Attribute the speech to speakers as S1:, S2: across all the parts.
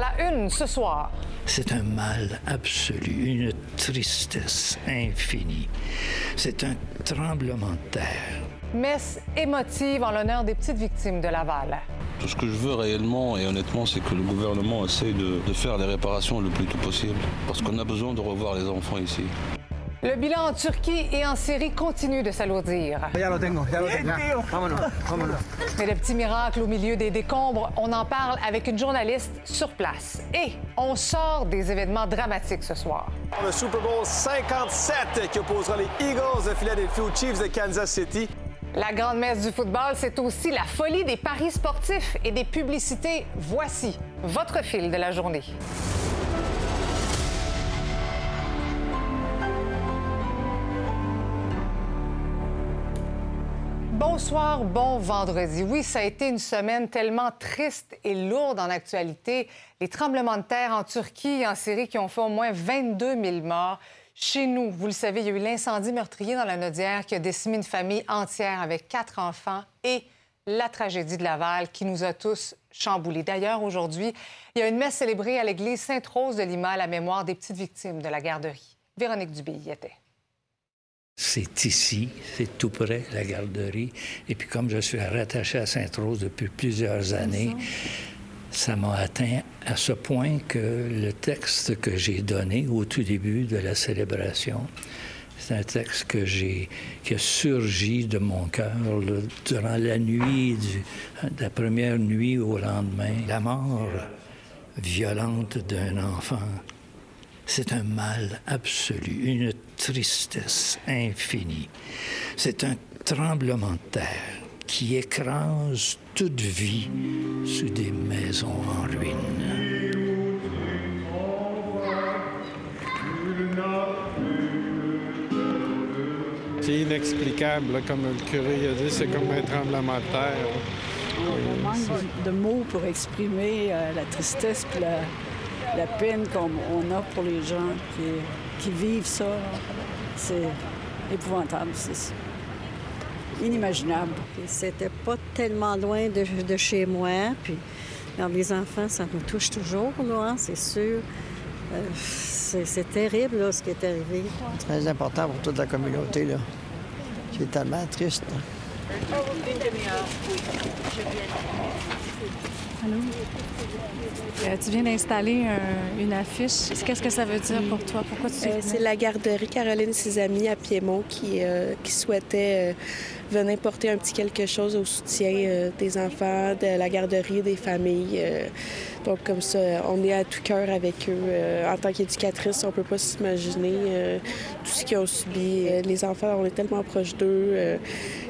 S1: à la une ce soir.
S2: C'est un mal absolu, une tristesse infinie. C'est un tremblement de terre.
S1: Messe émotive en l'honneur des petites victimes de Laval.
S3: Tout ce que je veux réellement et honnêtement, c'est que le gouvernement essaye de, de faire les réparations le plus tôt possible. Parce qu'on a besoin de revoir les enfants ici.
S1: Le bilan en Turquie et en Syrie continue de s'alourdir. Mais le petit miracle au milieu des décombres, on en parle avec une journaliste sur place. Et on sort des événements dramatiques ce soir.
S4: Le Super Bowl 57 qui opposera les Eagles de Philadelphie aux Chiefs de Kansas City.
S1: La grande messe du football, c'est aussi la folie des paris sportifs et des publicités. Voici votre fil de la journée. Bonsoir, bon vendredi. Oui, ça a été une semaine tellement triste et lourde en actualité. Les tremblements de terre en Turquie et en Syrie qui ont fait au moins 22 000 morts. Chez nous, vous le savez, il y a eu l'incendie meurtrier dans la Nodière qui a décimé une famille entière avec quatre enfants et la tragédie de Laval qui nous a tous chamboulés. D'ailleurs, aujourd'hui, il y a une messe célébrée à l'église Sainte-Rose de Lima à la mémoire des petites victimes de la garderie. Véronique Dubé y était.
S2: C'est ici, c'est tout près, la garderie. Et puis comme je suis rattaché à Sainte-Rose depuis plusieurs années, ça m'a atteint à ce point que le texte que j'ai donné au tout début de la célébration, c'est un texte que j'ai, qui a surgi de mon cœur durant la nuit, du, de la première nuit au lendemain. La mort violente d'un enfant, c'est un mal absolu, une tristesse infinie. C'est un tremblement de terre qui écrase toute vie sous des maisons en ruine.
S5: C'est inexplicable, là, comme le curé a dit, c'est comme un tremblement de terre.
S6: On manque de mots pour exprimer euh, la tristesse et la, la peine qu'on on a pour les gens qui, qui vivent ça. C'est épouvantable, c'est inimaginable.
S7: C'était pas tellement loin de, de chez moi. Puis, les enfants, ça me touche toujours, hein, c'est sûr. Euh, c'est c'est terrible, là, ce qui est arrivé.
S8: très important pour toute la communauté. Là. C'est tellement triste. là.
S9: Euh, tu viens d'installer un- une affiche. Qu'est-ce que ça veut dire pour toi? Pourquoi tu
S10: Euh, c'est la garderie Caroline et ses amis à Piémont qui, euh, qui souhaitait euh, venir porter un petit quelque chose au soutien euh, des enfants, de la garderie, des familles. donc comme ça, on est à tout cœur avec eux. En tant qu'éducatrice, on peut pas s'imaginer tout ce qu'ils ont subi. Les enfants, on est tellement proches d'eux.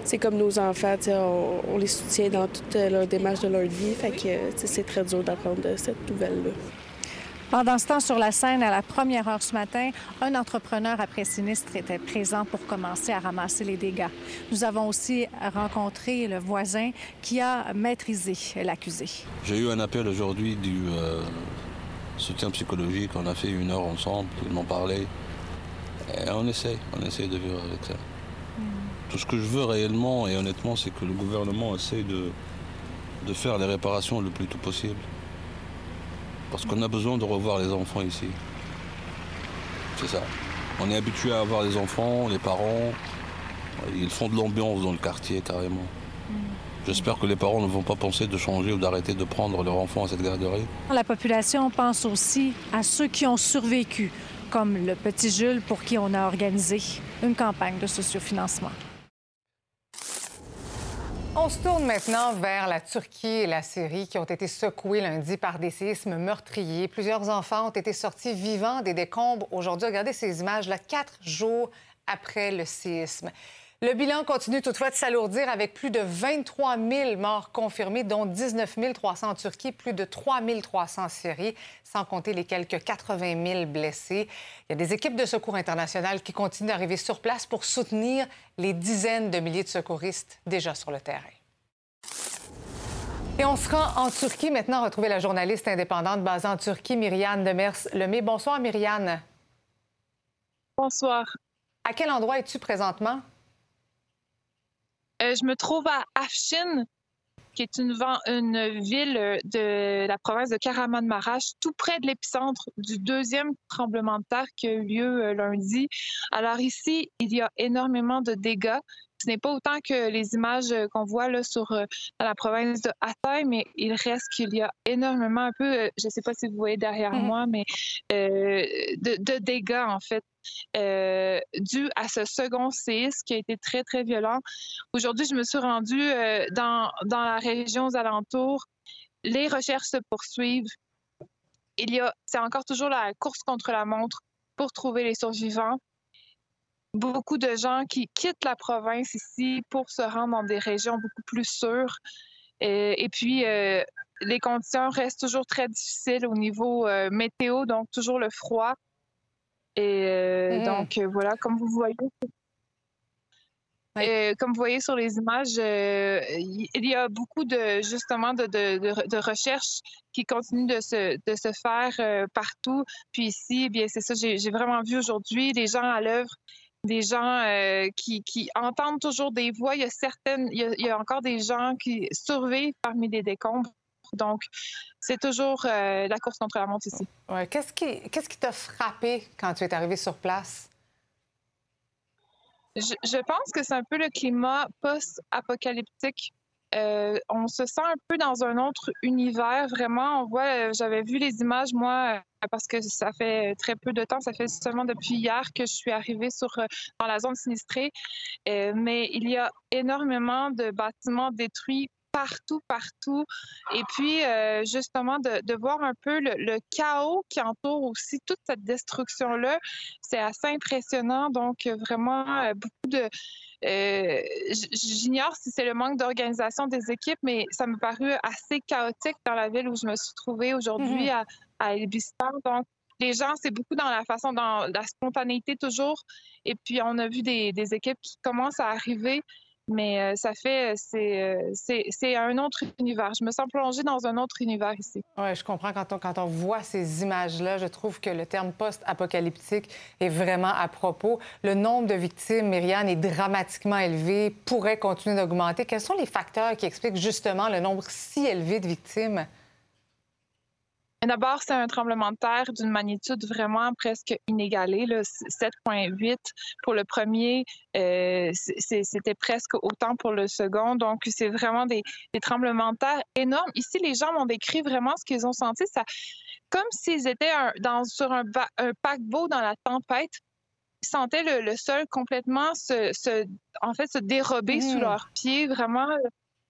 S10: C'est comme nos enfants, on, on les soutient dans toute euh, leur démarche de leur vie. Fait que c'est très dur d'apprendre cette nouvelle-là.
S9: Pendant ce temps, sur la scène, à la première heure ce matin, un entrepreneur après sinistre était présent pour commencer à ramasser les dégâts. Nous avons aussi rencontré le voisin qui a maîtrisé l'accusé.
S3: J'ai eu un appel aujourd'hui du euh, soutien psychologique. On a fait une heure ensemble. Ils m'ont parlé. Et on essaie, on essaie de vivre avec ça. Tout ce que je veux réellement et honnêtement, c'est que le gouvernement essaye de, de faire les réparations le plus tôt possible. Parce qu'on a besoin de revoir les enfants ici. C'est ça. On est habitué à avoir les enfants, les parents. Ils font de l'ambiance dans le quartier carrément. J'espère que les parents ne vont pas penser de changer ou d'arrêter de prendre leur enfant à cette garderie.
S9: La population pense aussi à ceux qui ont survécu, comme le petit Jules pour qui on a organisé une campagne de sociofinancement.
S1: On se tourne maintenant vers la Turquie et la Syrie qui ont été secoués lundi par des séismes meurtriers. Plusieurs enfants ont été sortis vivants des décombres aujourd'hui. Regardez ces images-là, quatre jours après le séisme. Le bilan continue toutefois de s'alourdir avec plus de 23 000 morts confirmés, dont 19 300 en Turquie, plus de 3 300 en Syrie, sans compter les quelques 80 000 blessés. Il y a des équipes de secours internationales qui continuent d'arriver sur place pour soutenir les dizaines de milliers de secouristes déjà sur le terrain. Et on se rend en Turquie maintenant retrouver la journaliste indépendante basée en Turquie, Myriane Demers-Lemay. Bonsoir, Myriane.
S11: Bonsoir.
S1: À quel endroit es-tu présentement?
S11: Euh, je me trouve à Afshin, qui est une, une ville euh, de la province de Karaman-Marash, tout près de l'épicentre du deuxième tremblement de terre qui a eu lieu euh, lundi. Alors ici, il y a énormément de dégâts. Ce n'est pas autant que les images qu'on voit là sur dans la province de Hatay, mais il reste qu'il y a énormément un peu, je ne sais pas si vous voyez derrière mm-hmm. moi, mais de, de, dégâts en fait euh, dû à ce second séisme qui a été très, très violent. Aujourd'hui, je me suis rendue euh, dans, dans la région aux alentours. Les recherches se poursuivent. Il y a, c'est encore toujours la course contre la montre pour trouver les survivants. Beaucoup de gens qui quittent la province ici pour se rendre dans des régions beaucoup plus sûres. Euh, et, puis, les conditions restent toujours très difficiles au niveau météo, donc toujours le froid. Et euh, mmh. donc, euh, voilà, comme vous voyez, euh, comme vous voyez sur les images, il y a beaucoup de justement de, de, recherches qui continuent de se, de se faire partout. Puis ici, eh bien c'est ça, j'ai vraiment vu aujourd'hui des gens à l'œuvre, des gens qui, qui, entendent toujours des voix. Il y a certaines, il y a encore des gens qui survivent parmi des décombres. Donc, c'est toujours euh, la course contre la montre ici.
S1: Ouais. Qu'est-ce qui qu'est-ce qui t'a frappé quand tu es arrivé sur place?
S11: Je, pense que c'est un peu le climat post-apocalyptique. Euh, on se sent un peu dans un autre univers, vraiment. On voit, euh, j'avais vu les images, moi, parce que ça fait très peu de temps, ça fait seulement depuis hier que je suis arrivée sur, dans la zone sinistrée. mais il y a énormément de bâtiments détruits partout, partout. Et puis, euh, justement, de, de, voir un peu le, chaos qui entoure aussi toute cette destruction-là, c'est assez impressionnant. Donc, vraiment, euh, beaucoup de... Euh, j'ignore si c'est le manque d'organisation des équipes, mais ça me paru assez chaotique dans la ville où je me suis trouvée aujourd'hui mm-hmm. à, à Elbistan. Donc, les gens, c'est beaucoup dans la façon, dans la spontanéité toujours. Et puis, on a vu des, des équipes qui commencent à arriver mais euh, ça fait, euh, c'est un autre univers. Je me sens plongée dans un autre univers ici.
S1: Oui, je comprends. Quand on, quand on voit ces images-là, je trouve que le terme post-apocalyptique est vraiment à propos. Le nombre de victimes, Myriane, est dramatiquement élevé, pourrait continuer d'augmenter. Quels sont les facteurs qui expliquent justement le nombre si élevé de victimes?
S11: D'abord, c'est un tremblement de terre d'une magnitude vraiment presque inégalée, 7,8 pour le premier, euh, c'était presque autant pour le second. Donc, c'est vraiment des, tremblements de terre énormes. Ici, les gens m'ont décrit vraiment ce qu'ils ont senti, ça, comme s'ils étaient dans, sur un, paquebot dans la tempête. Ils sentaient le, sol complètement se, en fait, se dérober sous mmh. leurs pieds, vraiment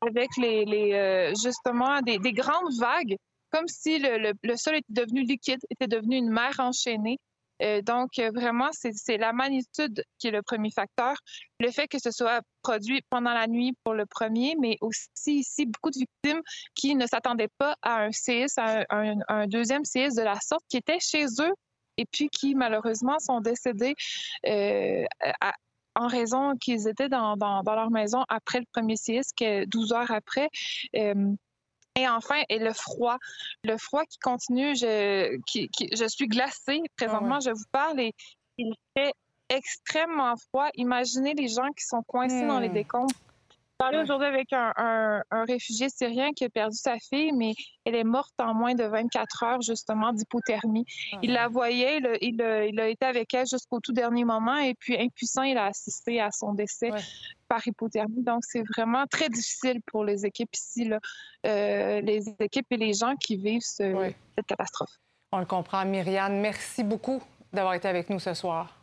S11: avec les, euh, justement des, des grandes vagues comme si le, sol était devenu liquide, était devenu une mer enchaînée. Euh, donc, euh, vraiment, c'est la magnitude qui est le premier facteur. Le fait que ce soit produit pendant la nuit pour le premier, mais aussi ici, beaucoup de victimes qui ne s'attendaient pas à un séisme, à un, deuxième séisme de la sorte, qui était chez eux et puis qui, malheureusement, sont décédés euh, en raison qu'ils étaient dans, leur maison après le premier séisme, 12 heures après. Et enfin, et le froid. Le froid qui continue. Je, qui, je suis glacée présentement. Ah je vous parle et il fait extrêmement froid. Imaginez les gens qui sont coincés dans les hmm. Décombres parlé aujourd'hui avec un, réfugié syrien qui a perdu sa fille, mais elle est morte en moins de 24 heures, justement, d'hypothermie. Ah il la voyait, il, a, été avec elle jusqu'au tout dernier moment, et puis, impuissant, il a assisté à son décès. par hypothermie. Donc, c'est vraiment très difficile pour les équipes ici, là, euh, les équipes et les gens qui vivent cette catastrophe.
S1: On le comprend. Myriane, merci beaucoup d'avoir été avec nous ce soir.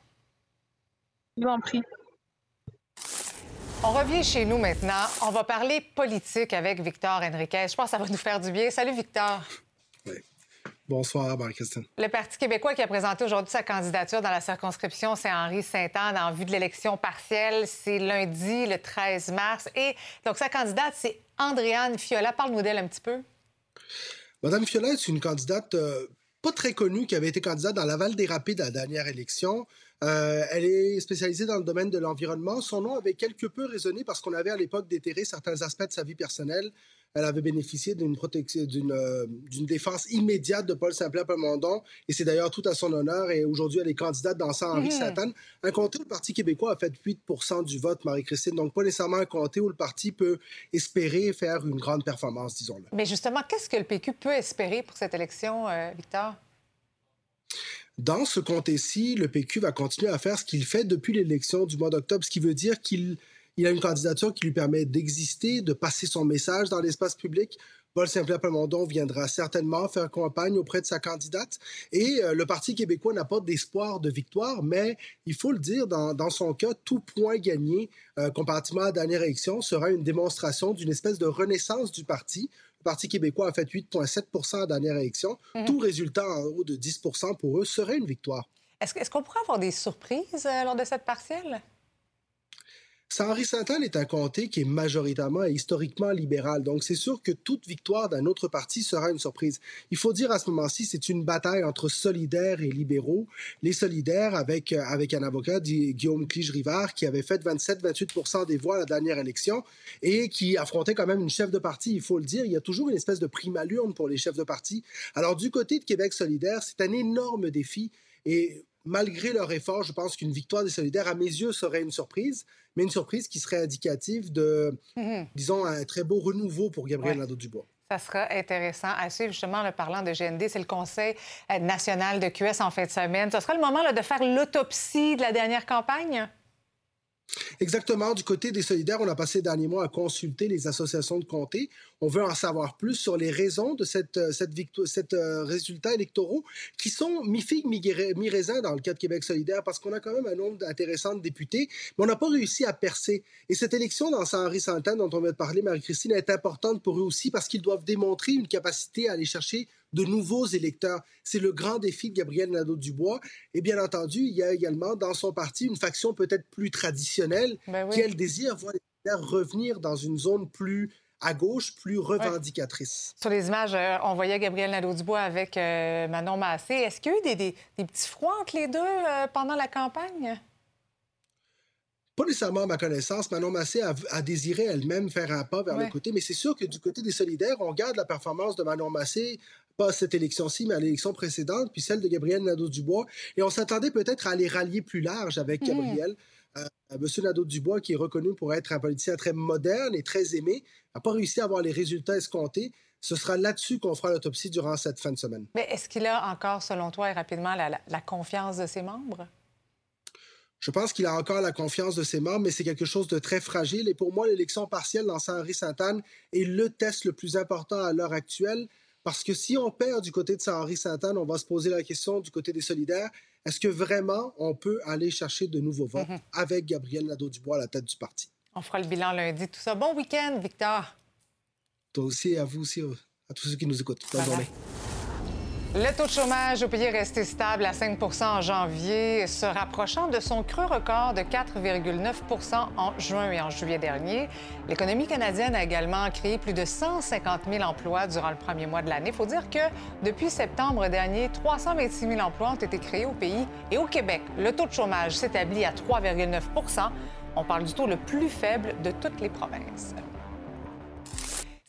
S11: Je vous en prie.
S1: On revient chez nous maintenant. On va parler politique avec Victor Henriquez. Je pense que ça va nous faire du bien. Salut, Victor.
S12: Oui. Bonsoir, Marie-Christine.
S1: Le Parti québécois qui a présenté aujourd'hui sa candidature dans la circonscription Saint-Henri-Sainte-Anne en vue de l'élection partielle, c'est lundi, le 13 mars. Et donc, sa candidate, c'est Andréane Fiola. Parle-nous d'elle un petit peu.
S12: Madame Fiola est une candidate euh, pas très connue qui avait été candidate dans la Val des Rapides à la dernière élection. Euh, elle est spécialisée dans le domaine de l'environnement. Son nom avait quelque peu résonné parce qu'on avait à l'époque déterré certains aspects de sa vie personnelle. Elle avait bénéficié d'une protection, d'une, euh, d'une défense immédiate de Paul Saint-Pierre Plamondon, et c'est d'ailleurs tout à son honneur. Et aujourd'hui, elle est candidate dans Saint-Henri
S1: Mhm.
S12: Sainte-Anne, un comté où le Parti québécois a fait 8% du vote, Marie-Christine. Donc pas nécessairement un comté où le parti peut espérer faire une grande performance, disons-le.
S1: Mais justement, qu'est-ce que le PQ peut espérer pour cette élection, euh, Victor?
S12: Dans ce comté-ci, le PQ va continuer à faire ce qu'il fait depuis l'élection du mois d'octobre, ce qui veut dire qu'il il a une candidature qui lui permet d'exister, de passer son message dans l'espace public. Paul Saint-Pierre Plamondon viendra certainement faire campagne auprès de sa candidate. Et euh, le Parti québécois n'a pas d'espoir de victoire, mais il faut le dire, dans, dans son cas, tout point gagné euh, comparativement à la dernière élection sera une démonstration d'une espèce de renaissance du parti. Le Parti québécois a fait 8,7 à la dernière élection.
S1: Mhm.
S12: Tout résultat en haut de 10 pour eux serait une victoire.
S1: Est-ce qu'on pourrait avoir des surprises euh, lors de cette partielle?
S12: Saint-Henri-Sainte-Anne est un comté qui est majoritairement et historiquement libéral. Donc, c'est sûr que toute victoire d'un autre parti sera une surprise. Il faut dire à ce moment-ci, c'est une bataille entre solidaires et libéraux. Les solidaires, avec, euh, avec un avocat, Guillaume Clige-Rivard, qui avait fait 27-28% des voix à la dernière élection et qui affrontait quand même une chef de parti. Il faut le dire, il y a toujours une espèce de prime à l'urne pour les chefs de parti. Alors, du côté de Québec solidaire, c'est un énorme défi. Et malgré leur effort, je pense qu'une victoire des solidaires, à mes yeux, serait une surprise, mais une surprise qui serait indicative de, disons, un très beau renouveau pour Gabriel
S1: Ouais.
S12: Nadeau-Dubois.
S1: Ça sera intéressant à suivre, justement, en parlant de GND. C'est le Conseil euh, national de QS en fin de semaine. Ce sera le moment là, de faire l'autopsie de la dernière campagne?
S12: Exactement. Du côté des solidaires, on a passé les derniers mois à consulter les associations de comté. On veut en savoir plus sur les raisons de cette, euh, cette victoire, euh, résultats électoraux qui sont mi-figue, mi-raisin dans le cas de Québec solidaire parce qu'on a quand même un nombre intéressant de députés, mais on n'a pas réussi à percer. Et cette élection dans Saint-Henri-Sainte-Anne dont on vient de parler, Marie-Christine, est importante pour eux aussi parce qu'ils doivent démontrer une capacité à aller chercher de nouveaux électeurs. C'est le grand défi de Gabriel Nadeau-Dubois. Et bien entendu, il y a également dans son parti une faction peut-être plus traditionnelle
S1: Ben oui.
S12: qui, elle, désire voir les revenir dans une zone plus à gauche, plus revendicatrice.
S1: Sur les images, euh, on voyait Gabriel Nadeau-Dubois avec euh, Manon Massé. Est-ce qu'il y a eu des, des- des petits froids entre les deux euh, pendant la campagne?
S12: Pas nécessairement à ma connaissance. Manon Massé a, a désiré elle-même faire un pas vers
S1: Ouais.
S12: le côté, mais c'est sûr que du côté des solidaires, on garde la performance de Manon Massé, pas à cette élection-ci, mais à l'élection précédente, puis celle de Gabriel Nadeau-Dubois. Et on s'attendait peut-être à les rallier plus large avec
S1: Mhm.
S12: Gabriel. Euh, Monsieur Nadeau-Dubois, qui est reconnu pour être un politicien très moderne et très aimé, n'a pas réussi à avoir les résultats escomptés. Ce sera là-dessus qu'on fera l'autopsie durant cette fin de semaine.
S1: Mais est-ce qu'il a encore, selon toi, et rapidement, la, la- la confiance de ses membres?
S12: Je pense qu'il a encore la confiance de ses membres, mais c'est quelque chose de très fragile. Et pour moi, l'élection partielle dans Saint-Henri-Sainte-Anne est le test le plus important à l'heure actuelle. Parce que si on perd du côté de Saint-Henri-Sainte-Anne, on va se poser la question du côté des solidaires, est-ce que vraiment on peut aller chercher de nouveaux votes
S1: Mhm.
S12: avec Gabriel Nadeau-Dubois à la tête du parti?
S1: On fera le bilan lundi, tout ça. Bon week-end, Victor.
S12: Toi aussi, à vous aussi, à tous ceux qui nous écoutent. Bonne journée.
S1: Le taux de chômage au pays est resté stable à 5% en janvier, se rapprochant de son creux record de 4,9% en juin et en juillet dernier. L'économie canadienne a également créé plus de 150 000 emplois durant le premier mois de l'année. Il faut dire que depuis septembre dernier, 326 000 emplois ont été créés au pays et au Québec. Le taux de chômage s'établit à 3,9% On parle du taux le plus faible de toutes les provinces.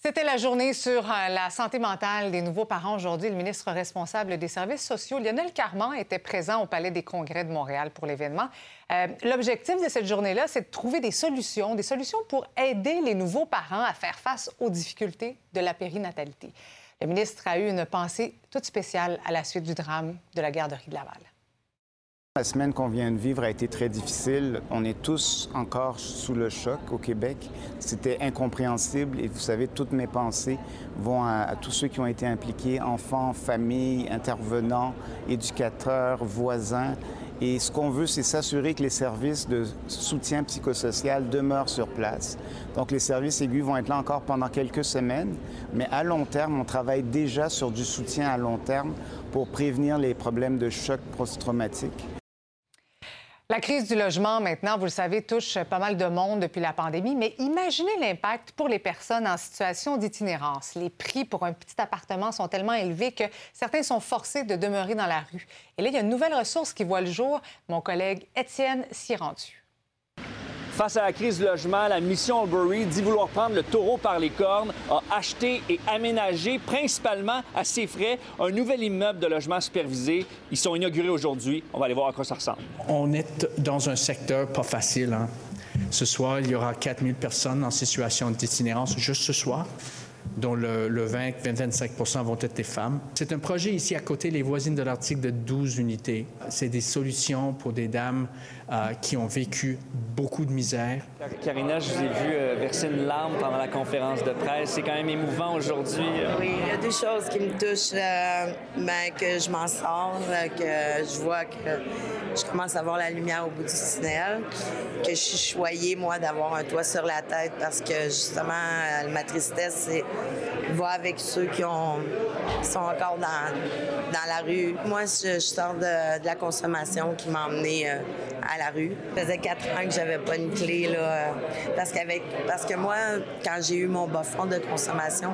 S1: C'était la journée sur euh, la santé mentale des nouveaux parents. Aujourd'hui, le ministre responsable des services sociaux, Lionel Carman, était présent au Palais des Congrès de Montréal pour l'événement. Euh, L'objectif de cette journée-là, c'est de trouver des solutions, des solutions pour aider les nouveaux parents à faire face aux difficultés de la périnatalité. Le ministre a eu une pensée toute spéciale à la suite du drame de la garderie de Laval.
S13: La semaine qu'on vient de vivre a été très difficile. On est tous encore sous le choc au Québec. C'était incompréhensible et vous savez, toutes mes pensées vont à, tous ceux qui ont été impliqués, enfants, familles, intervenants, éducateurs, voisins. Et ce qu'on veut, c'est s'assurer que les services de soutien psychosocial demeurent sur place. Donc les services aigus vont être là encore pendant quelques semaines, mais à long terme, on travaille déjà sur du soutien à long terme pour prévenir les problèmes de choc post-traumatique.
S1: La crise du logement, maintenant, vous le savez, touche pas mal de monde depuis la pandémie, mais imaginez l'impact pour les personnes en situation d'itinérance. Les prix pour un petit appartement sont tellement élevés que certains sont forcés de demeurer dans la rue. Et là, il y a une nouvelle ressource qui voit le jour. Mon collègue Étienne s'y rendu.
S14: Face à la crise du logement, la mission Albury dit vouloir prendre le taureau par les cornes, a acheté et aménagé, principalement à ses frais, un nouvel immeuble de logement supervisé. Ils sont inaugurés aujourd'hui. On va aller voir à quoi ça ressemble.
S15: On est dans un secteur pas facile. Hein. Ce soir, il y aura 4000 personnes en situation d'itinérance juste ce soir dont le, 20-25% vont être des femmes. C'est un projet ici à côté, les voisines de l'article, de 12 unités. C'est des solutions pour des dames euh, qui ont vécu beaucoup de misère.
S14: Karina, je vous ai vu euh, verser une larme pendant la conférence de presse. C'est quand même émouvant aujourd'hui.
S16: Euh. Oui, il y a des choses qui me touchent, ben, que je m'en sors, que je vois que je commence à voir la lumière au bout du tunnel, que je suis choyée, moi, d'avoir un toit sur la tête parce que, justement, ma tristesse, c'est voir avec ceux qui, ont, sont encore dans, dans la rue. Moi, je, sors de, la consommation qui m'a emmené à la rue. Ça faisait quatre ans que j'avais pas une clé, là, parce, qu'avec, parce que moi, quand j'ai eu mon bas fond de consommation,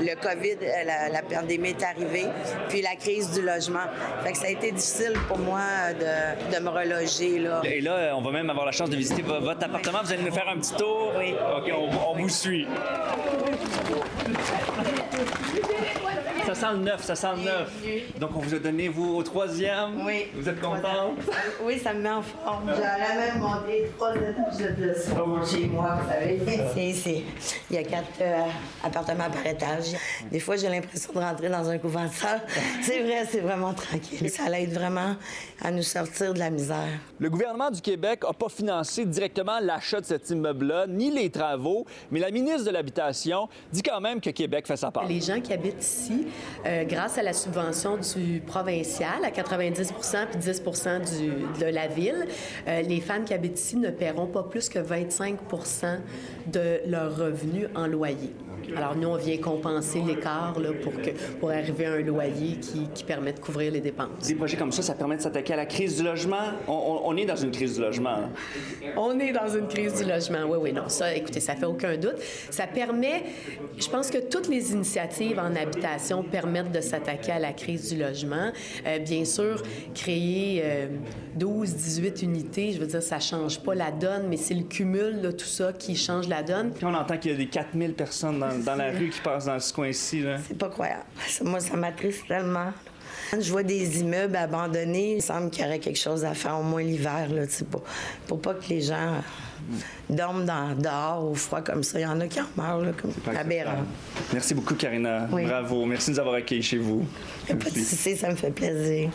S16: le COVID, la, la, pandémie est arrivée, puis la crise du logement. Fait que ça a été difficile pour moi de, de me reloger. Là.
S14: Et là, on va même avoir la chance de visiter votre appartement. Vous allez nous faire un petit tour?
S16: Oui.
S14: OK, on, on vous suit. Ça sent le neuf, ça sent le neuf. Donc, on vous a donné, vous, au troisième.
S16: Oui.
S14: Vous êtes content?
S16: Oui, ça me met en forme. J'aurais même monté trois étages de chez moi, vous savez. C'est ici. Il y a quatre euh, appartements par étage. Des fois, j'ai l'impression de rentrer dans un couvent de C'est vrai, c'est vraiment tranquille. Ça l'aide vraiment à nous sortir de la misère.
S14: Le gouvernement du Québec n'a pas financé directement l'achat de cet immeuble-là, ni les travaux, mais la ministre de l'Habitation dit quand même que Québec fait sa part.
S17: Les gens qui habitent ici euh, grâce à la subvention du provincial à 90 puis 10 du, de la ville, euh, les femmes qui habitent ici ne paieront pas plus que 25 de leur revenu en loyer. Alors, nous, on vient compenser l'écart pour, que, pour arriver à un loyer qui, qui, permet de couvrir les dépenses.
S14: Des projets comme ça, ça permet de s'attaquer à la crise du logement? On, on, est dans une crise du logement.
S17: On est dans une crise du logement, oui, oui, non. Ça, écoutez, ça fait aucun doute. Ça permet, je pense que toutes les initiatives en habitation permettent de s'attaquer à la crise du logement. Euh, bien sûr, créer 12, euh, 18 unités, je veux dire, ça change pas la donne, mais c'est le cumul de tout ça qui change la donne.
S14: Puis on entend qu'il y a des 4000 personnes dans dans, la rue qui passe dans ce coin-ci.
S16: C'est pas croyable. Moi, ça m'attriste tellement. Je vois des immeubles abandonnés. Il semble qu'il y aurait quelque chose à faire, au moins l'hiver, là, pour, pour pas que les gens dorment dans, dehors au froid comme ça. Il y en a qui en meurent, là, comme aberrant.
S14: Merci beaucoup, Karina. Bravo. Merci de nous avoir accueillis chez vous.
S16: Pas de ça me fait plaisir.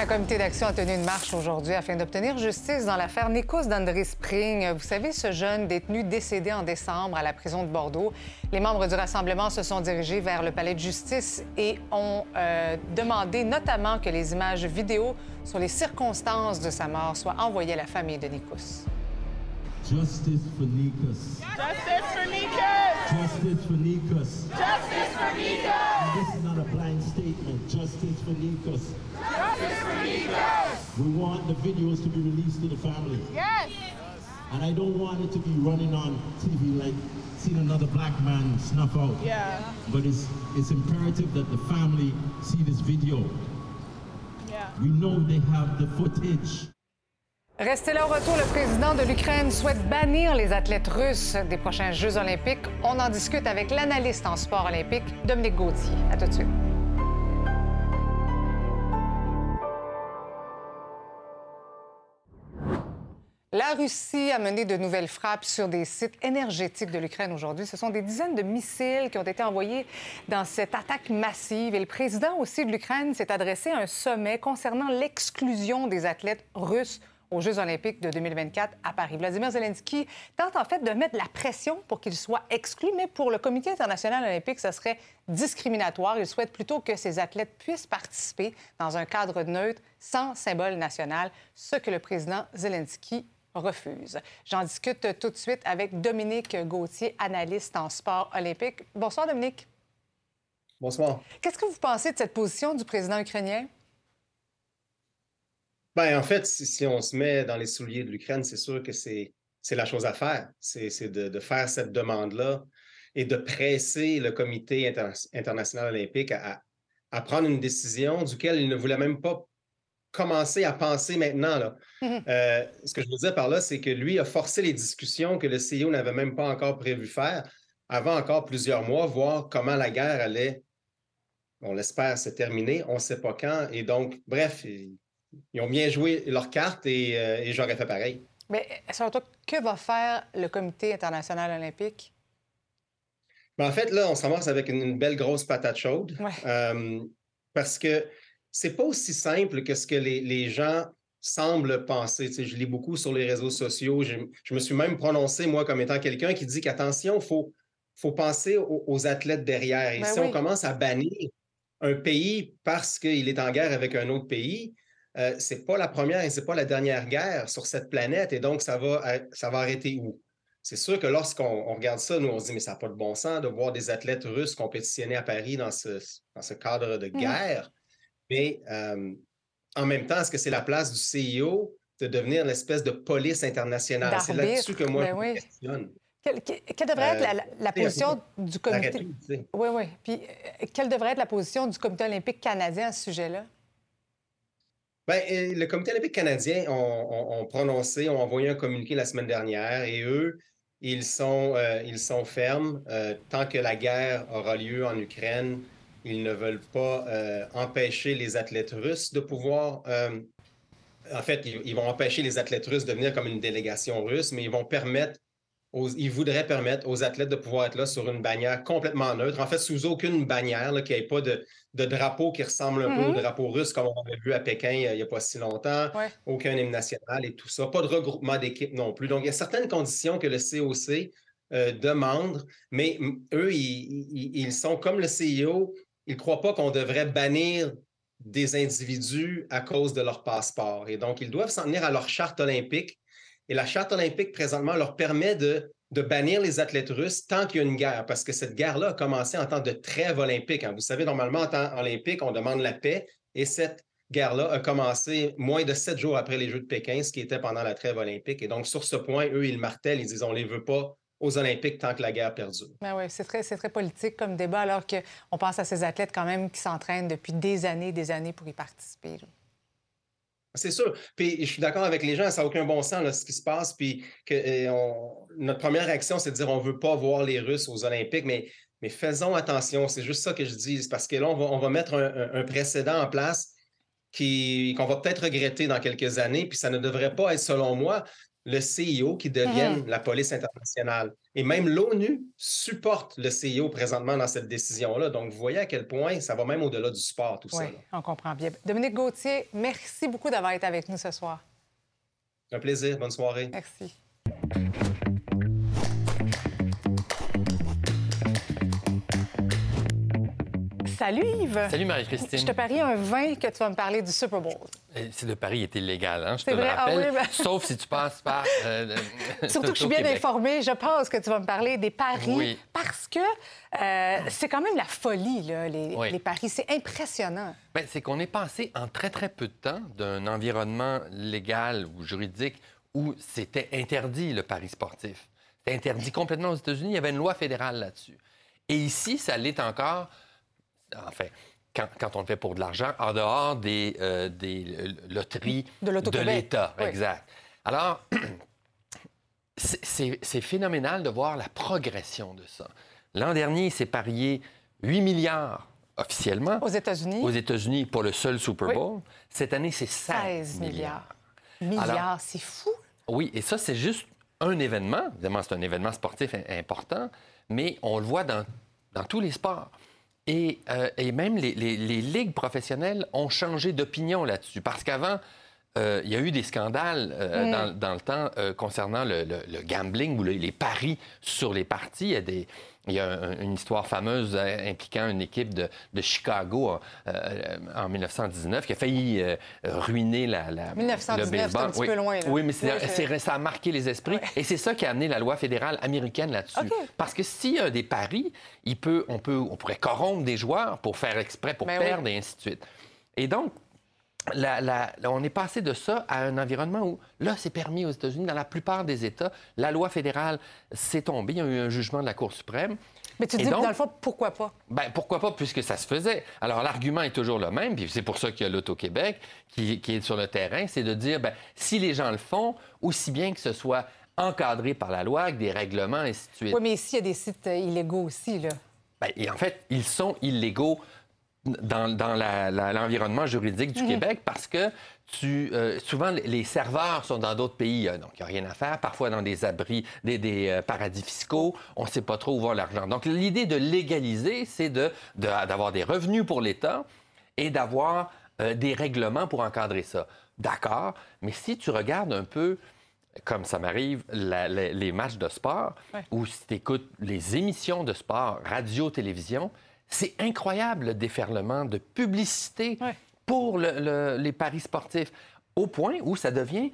S1: Un comité d'action a tenu une marche aujourd'hui afin d'obtenir justice dans l'affaire Nikos d'André Spring. Vous savez, ce jeune détenu décédé en décembre à la prison de Bordeaux. Les membres du rassemblement se sont dirigés vers le palais de justice et ont euh, demandé notamment que les images vidéo sur les circonstances de sa mort soient envoyées à la famille de Nikos.
S18: Justice for Nikos. Justice for Nikos. Justice for Nikos. Justice for Nikos. this is not a blind statement. Justice for Nikos. Justice for Nikos. We want the videos to be released to the family. Yes. And I don't want it to be running on TV like seeing another black man snuff out. Yeah. But it's it's imperative that the family see this video. Yeah. We know they have the footage.
S1: Restez là au retour. Le président de l'Ukraine souhaite bannir les athlètes russes des prochains Jeux olympiques. On en discute avec l'analyste en sport olympique, Dominique Gauthier. À tout de suite. La Russie a mené de nouvelles frappes sur des sites énergétiques de l'Ukraine aujourd'hui. Ce sont des dizaines de missiles qui ont été envoyés dans cette attaque massive. Et le président aussi de l'Ukraine s'est adressé à un sommet concernant l'exclusion des athlètes russes aux Jeux olympiques de 2024 à Paris. Vladimir Zelensky tente en fait de mettre la pression pour qu'il soit exclu, mais pour le Comité international olympique, ce serait discriminatoire. Il souhaite plutôt que ces athlètes puissent participer dans un cadre neutre, sans symbole national, ce que le président Zelensky refuse. J'en discute tout de suite avec Dominique Gauthier, analyste en sport olympique. Bonsoir, Dominique.
S19: Bonsoir.
S1: Qu'est-ce que vous pensez de cette position du président ukrainien?
S19: Ben, en fait, si, si on se met dans les souliers de l'Ukraine, c'est sûr que c'est la chose à faire. C'est de, de, faire cette demande-là et de presser le comité inter international olympique à, à, prendre une décision duquel il ne voulait même pas commencer à penser maintenant. Là. Mm-hmm. euh, ce que je veux dire par là, c'est que lui a forcé les discussions que le CIO n'avait même pas encore prévu faire avant encore plusieurs mois, voir comment la guerre allait, on l'espère, se terminer. On ne sait pas quand. Et donc, bref, ils, ils ont bien joué leur carte et, euh, et j'aurais fait pareil.
S1: Mais selon toi, que va faire le Comité international olympique?
S19: Ben, en fait, là, on s'amorce avec une, belle grosse patate chaude.
S1: Ouais.
S19: Euh, parce que c'est pas aussi simple que ce que les, les gens semblent penser. Tu sais, je lis beaucoup sur les réseaux sociaux. Je, je me suis même prononcé, moi, comme étant quelqu'un qui dit qu'attention, il faut, faut penser aux, aux, athlètes derrière. Et
S1: Ben
S19: si
S1: oui.
S19: on commence à bannir un pays parce qu'il est en guerre avec un autre pays, euh, c'est pas la première et c'est pas la dernière guerre sur cette planète. Et donc, ça va, euh, ça va arrêter où? C'est sûr que lorsqu'on on regarde ça, nous, on se dit, mais ça n'a pas de bon sens de voir des athlètes russes compétitionner à Paris dans ce, dans ce cadre de
S1: Mhm.
S19: guerre. Mais euh, en même temps, est-ce que c'est la place du CIO de devenir l'espèce de police internationale? C'est là-dessus que moi,
S1: ben
S19: je me
S1: oui.
S19: questionne.
S1: Quelle, devrait être la, la- la
S19: Euh,
S1: position du comité? Oui, oui. Puis, euh, quelle devrait être la position du Comité olympique canadien à ce sujet-là?
S19: Ben, euh, le Comité olympique canadien ont, ont- ont prononcé, ont envoyé un communiqué la semaine dernière et eux, ils sont, euh, ils sont fermes. Euh, tant que la guerre aura lieu en Ukraine, ils ne veulent pas euh, empêcher les athlètes russes de pouvoir. euh, en fait, ils, ils vont empêcher les athlètes russes de venir comme une délégation russe, mais ils vont permettre aux- ils voudraient permettre aux athlètes de pouvoir être là sur une bannière complètement neutre, en fait, sous aucune bannière, qu'il n'y ait pas de, de drapeau qui ressemble un peu au
S1: Mhm.
S19: drapeau russe comme on avait vu à Pékin euh, il n'y a pas si longtemps,
S1: Ouais.
S19: aucun hymne national et tout ça, pas de regroupement d'équipes non plus. Donc, il y a certaines conditions que le COC euh, demande, mais eux, ils, ils- ils sont comme le CIO, ils ne croient pas qu'on devrait bannir des individus à cause de leur passeport. Et donc, ils doivent s'en tenir à leur charte olympique. Et la charte olympique, présentement, leur permet de, de bannir les athlètes russes tant qu'il y a une guerre, parce que cette guerre-là a commencé en temps de trêve olympique. hein. Vous savez, normalement, en temps olympique, on demande la paix, et cette guerre-là a commencé moins de sept jours après les Jeux de Pékin, ce qui était pendant la trêve olympique. Et donc, sur ce point, eux, ils martèlent, ils disent on ne les veut pas aux Olympiques tant que la guerre perdure.
S1: Ben oui, c'est très, très politique comme débat, alors qu'on pense à ces athlètes quand même qui s'entraînent depuis des années des années pour y participer. là.
S19: C'est sûr. Puis je suis d'accord avec les gens, ça n'a aucun bon sens là, ce qui se passe. Puis que, on- notre première réaction, c'est de dire on ne veut pas voir les Russes aux Olympiques, mais, mais faisons attention. C'est juste ça que je dis. Parce que là, on va, on va mettre un, précédent en place qu'on va peut-être regretter dans quelques années. Puis ça ne devrait pas être, selon moi, le CIO qui devienne
S1: Mhm.
S19: la police internationale. Et même l'ONU supporte le CIO présentement dans cette décision-là. Donc, vous voyez à quel point ça va même au-delà du sport, tout ça.
S1: Oui,
S19: là.
S1: on comprend bien. Dominique Gauthier, merci beaucoup d'avoir été avec nous ce soir.
S19: Un plaisir. Bonne soirée.
S1: Merci. Salut Yves.
S20: Salut Marie-Christine.
S1: Je te parie un vin que tu vas me parler du Super Bowl.
S20: Euh, C'est le pari est illégal, hein, je te
S1: C'est
S20: le
S1: vrai? Ah
S20: rappelle.
S1: oui, ben-
S20: Sauf si tu passes par. euh, le-
S1: Surtout que je suis bien
S20: Québec.
S1: informée. Je pense que tu vas me parler des paris
S20: Oui.
S1: parce que euh, c'est quand même la folie, là, les,
S20: Oui.
S1: les paris. C'est impressionnant.
S20: Ben, c'est qu'on est passé en très, très peu de temps d'un environnement légal ou juridique où c'était interdit le pari sportif. C'était interdit complètement aux États-Unis. Il y avait une loi fédérale là-dessus. Et ici, ça l'est encore, enfin, quand, quand on le fait pour de l'argent, en dehors des, euh, des loteries
S1: De
S20: l'État.
S1: Oui.
S20: Exact. Alors, c'est- c'est c'est phénoménal de voir la progression de ça. L'an dernier, il s'est parié 8 milliards officiellement
S1: Aux États-Unis,
S20: aux États-Unis pour le seul Super
S1: Oui.
S20: Bowl. Cette année, c'est 16,
S1: 16
S20: milliards.
S1: milliards. C'est fou.
S20: Oui, et ça, c'est juste un événement. Évidemment, c'est un événement sportif im- important, mais on le voit dans, dans tous les sports. Et, euh, et même les, les- les ligues professionnelles ont changé d'opinion là-dessus. Parce qu'avant, euh, il y a eu des scandales euh,
S1: Mm.
S20: dans, dans le temps concernant le, le- le gambling ou le- les paris sur les parties. Il y a, des, il y a un- une histoire fameuse euh, impliquant une équipe de, de Chicago euh, en 1919 qui a failli euh, ruiner la, la,
S1: 1919,
S20: le
S1: un petit
S20: Oui.
S1: peu loin, là.
S20: Oui, mais c'est-
S1: Oui, je-
S20: ça a marqué les esprits. Et c'est ça qui a amené la loi fédérale américaine là-dessus. Parce que s'il y a des paris, il peut, on, peut, on pourrait corrompre des joueurs pour faire exprès, pour
S1: Ben oui.
S20: perdre, et ainsi de suite. Et donc, la- la- on est passé de ça à un environnement où, là, c'est permis aux États-Unis, dans la plupart des États. La loi fédérale s'est tombée. Il y a eu un jugement de la Cour suprême.
S1: Mais tu dis,
S20: donc-
S1: dans le fond, pourquoi pas?
S20: ben, pourquoi pas, puisque ça se faisait. Alors, l'argument est toujours le même, puis c'est pour ça qu'il y a l'Auto-Québec qui, qui est sur le terrain, c'est de dire, ben, si les gens le font, aussi bien que ce soit encadré par la loi, avec des règlements, et ainsi de suite.
S1: Oui, mais ici, il y a des sites illégaux aussi, là.
S20: Et en fait, ils sont illégaux dans, l'environnement juridique du
S1: Mhm.
S20: Québec parce que tu, euh, souvent, les- serveurs sont dans d'autres pays, euh, donc il n'y a rien à faire, parfois dans des abris, des, des, euh, paradis fiscaux, on ne sait pas trop où va l'argent. Donc l'idée de légaliser, c'est de- de- d'avoir des revenus pour l'État et d'avoir des règlements pour encadrer ça. D'accord, mais si tu regardes un peu comme ça m'arrive, les matchs de sport,
S1: Ouais.
S20: ou si tu écoutes les émissions de sport, radio, télévision, c'est incroyable le déferlement de publicité pour le- le- les paris sportifs, au point où ça devient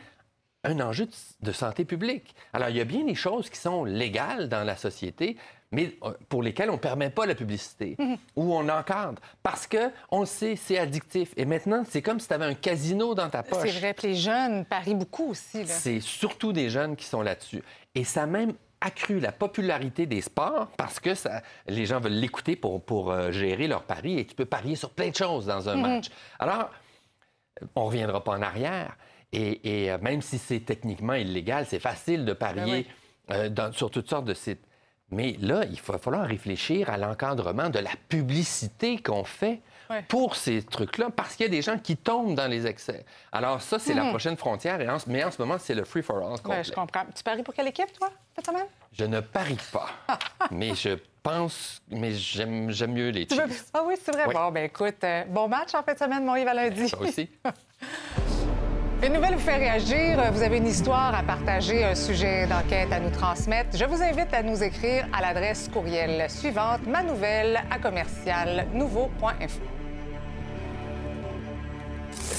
S20: un enjeu de, santé publique. Alors, il y a bien des choses qui sont légales dans la société, mais euh, pour lesquelles on ne permet pas la publicité, ou on encadre, parce que on le sait, c'est addictif. Et maintenant, c'est comme si tu avais un casino dans ta poche.
S1: C'est vrai, puis les jeunes parient beaucoup aussi.
S20: C'est surtout des jeunes qui sont là-dessus. Et ça a même accru la popularité des sports parce que ça, les gens veulent l'écouter pour, pour euh, gérer leurs paris et tu peux parier sur plein de choses dans un
S1: Mhm.
S20: match. Alors, on ne reviendra pas en arrière. Et, et, euh, même si c'est techniquement illégal, c'est facile de parier euh, dans- sur toutes sortes de sites. Mais là, il va falloir réfléchir à l'encadrement de la publicité qu'on fait
S1: Ouais.
S20: pour ces trucs-là, parce qu'il y a des gens qui tombent dans les excès. Alors ça, c'est la
S1: Mhm.
S20: prochaine frontière, et en ce- mais en ce moment, c'est le free-for-all complet.
S1: Ben, je comprends. Tu paries pour quelle équipe, toi, cette semaine?
S20: Je ne parie pas, mais je pense, mais j'aime mieux les
S1: veux-
S20: Chiefs.
S1: Ah oui, c'est vrai.
S20: Oui.
S1: Bon, ben écoute, euh, bon match en fin de semaine, mon Yves, à lundi.
S20: Ça aussi.
S1: Une nouvelle vous fait réagir. Vous avez une histoire à partager, un sujet d'enquête à nous transmettre. Je vous invite à nous écrire à l'adresse courriel suivante, ma nouvelle à commercial nouveau.info.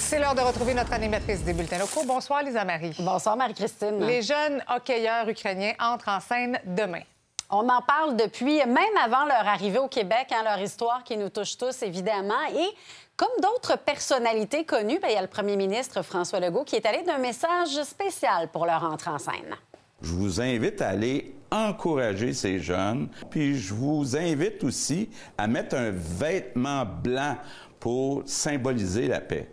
S1: C'est l'heure de retrouver notre animatrice des bulletins locaux. Bonsoir, Lisa Marie.
S21: Bonsoir, Marie-Christine.
S1: Les jeunes hockeyeurs ukrainiens entrent en scène demain.
S21: On en parle depuis, même avant leur arrivée au Québec, hein, leur histoire qui nous touche tous, évidemment. Et comme d'autres personnalités connues, ben, il y a le premier ministre François Legault qui est allé d'un message spécial pour leur entrée en scène.
S22: Je vous invite à aller encourager ces jeunes, puis je vous invite aussi à mettre un vêtement blanc pour symboliser la paix.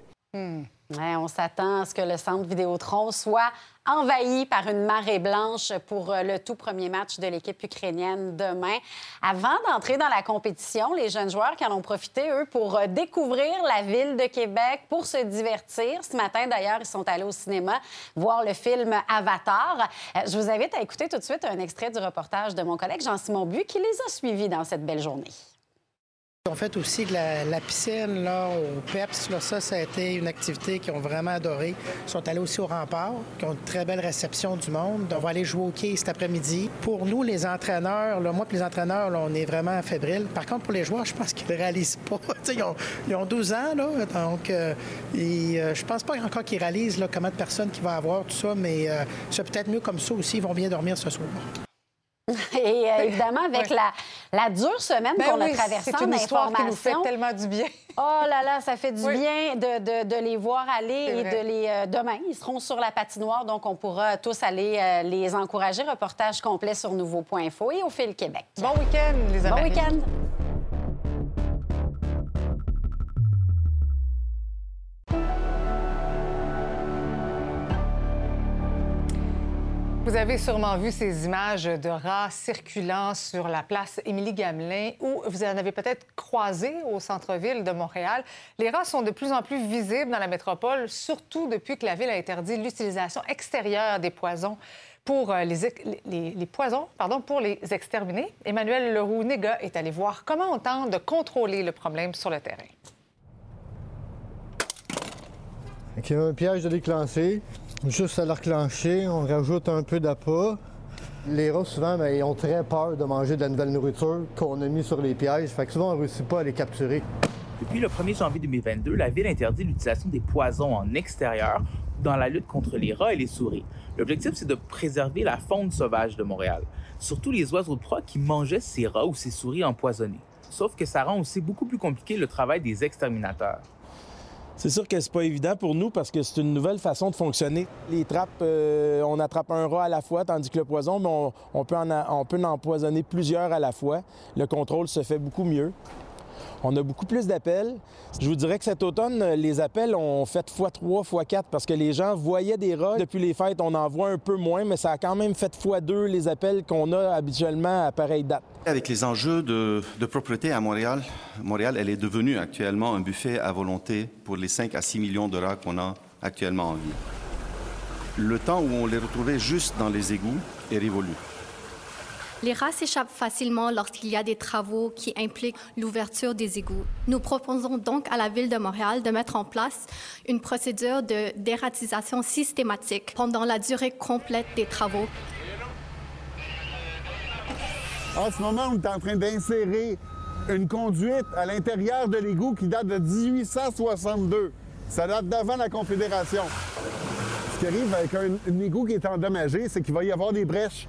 S21: Ouais, on s'attend à ce que le centre Vidéotron soit envahi par une marée blanche pour euh, le tout premier match de l'équipe ukrainienne demain. Avant d'entrer dans la compétition, les jeunes joueurs qui en ont profité, eux, pour euh, découvrir la ville de Québec, pour se divertir. Ce matin, d'ailleurs, ils sont allés au cinéma voir le film Avatar. Euh, Je vous invite à écouter tout de suite un extrait du reportage de mon collègue Jean-Simon Bu qui les a suivis dans cette belle journée.
S23: On fait aussi de la, piscine là, au PEPS. Là, ça, ça a été une activité qu'ils ont vraiment adoré. Ils sont allés aussi au rempart, qui ont une très belle réception du monde. On va aller jouer au quai cet après-midi. Pour nous, les entraîneurs, là, moi et les entraîneurs, là, on est vraiment fébriles. Par contre, pour les joueurs, je pense qu'ils ne réalisent pas. Ils, ont, ils ont 12 ans, là, donc euh, et, euh, je pense pas encore qu'ils réalisent là, comment de personnes qu'il va avoir, tout ça, mais euh, c'est peut-être mieux comme ça aussi. Ils vont bien dormir ce soir.
S21: Et euh, évidemment, avec la, la dure semaine
S1: Ben
S21: qu'on
S1: oui,
S21: a traversée
S1: c'est
S21: en
S1: une histoire qui nous fait
S21: information.
S1: tellement du bien.
S21: Oh là là, ça fait du
S1: Oui.
S21: bien de, de- de les voir aller
S1: C'est
S21: et
S1: vrai.
S21: de les. euh, demain, ils seront sur la patinoire, donc on pourra tous aller euh, les encourager. Reportage complet sur nouveau.info et au fil Québec.
S1: Bon week-end, les
S21: Bon
S1: Américains.
S21: week-end.
S1: Vous avez sûrement vu ces images de rats circulant sur la place Émilie-Gamelin ou vous en avez peut-être croisé au centre-ville de Montréal. Les rats sont de plus en plus visibles dans la métropole, surtout depuis que la ville a interdit l'utilisation extérieure des poisons pour euh, les, poisons pardon, pour les exterminer. Emmanuel Leroux-Néga est allé voir comment on tente de contrôler le problème sur le terrain.
S24: Il y a un piège de déclencher. Juste à le reclencher, on rajoute un peu d'appât. Les rats, souvent, ben, ils ont très peur de manger de la nouvelle nourriture qu'on a mis sur les pièges. Fait que souvent, on ne réussit pas à les capturer.
S25: Depuis le 1er janvier 2022, la ville interdit l'utilisation des poisons en extérieur dans la lutte contre les rats et les souris. L'objectif, c'est de préserver la faune sauvage de Montréal, surtout les oiseaux de proie qui mangeaient ces rats ou ces souris empoisonnés. Sauf que ça rend aussi beaucoup plus compliqué le travail des exterminateurs.
S26: C'est sûr que c'est pas évident pour nous parce que c'est une nouvelle façon de fonctionner. Les trappes, euh, on attrape un rat à la fois, tandis que le poison, ben, on, peut en empoisonner plusieurs à la fois. Le contrôle se fait beaucoup mieux. On a beaucoup plus d'appels. Je vous dirais que cet automne, les appels ont fait x3, x4 parce que les gens voyaient des rats. Depuis les fêtes, on en voit un peu moins, mais ça a quand même fait x2 les appels qu'on a habituellement à pareille date.
S27: Avec les enjeux de, de propreté à Montréal, Montréal, elle est devenue actuellement un buffet à volonté pour les 5 à 6 millions de rats qu'on a actuellement en vie. Le temps où on les retrouvait juste dans les égouts est révolu.
S28: Les rats s'échappent facilement lorsqu'il y a des travaux qui impliquent l'ouverture des égouts. Nous proposons donc à la Ville de Montréal de mettre en place une procédure de dératisation systématique pendant la durée complète des travaux.
S29: En ce moment, on est en train d'insérer une conduite à l'intérieur de l'égout qui date de 1862. Ça date d'avant la Confédération. Ce qui arrive avec un, un égout qui est endommagé, c'est qu'il va y avoir des brèches.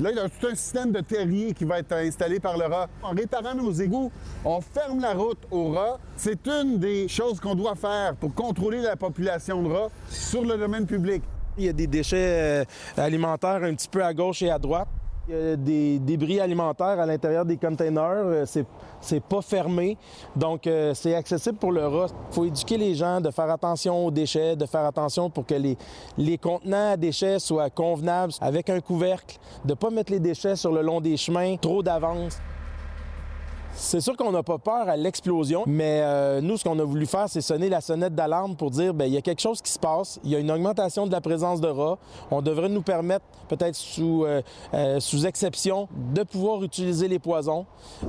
S29: Là, il y a tout un système de terrier qui va être installé par le rat. En réparant nos égouts, on ferme la route aux rats. C'est une des choses qu'on doit faire pour contrôler la population de rats sur le domaine public.
S26: Il y a des déchets euh, alimentaires un petit peu à gauche et à droite. Il y a des débris alimentaires à l'intérieur des containers. Euh, C'est, pas fermé. Donc, euh, c'est accessible pour le rat. Il faut éduquer les gens de faire attention aux déchets, de faire attention pour que les, les contenants à déchets soient convenables avec un couvercle, de ne pas mettre les déchets sur le long des chemins trop d'avance. C'est sûr qu'on n'a pas peur à l'explosion, mais euh, nous, ce qu'on a voulu faire, c'est sonner la sonnette d'alarme pour dire ben il y a quelque chose qui se passe, il y a une augmentation de la présence de rats. On devrait nous permettre, peut-être sous, euh, euh, sous exception, de pouvoir utiliser les poisons.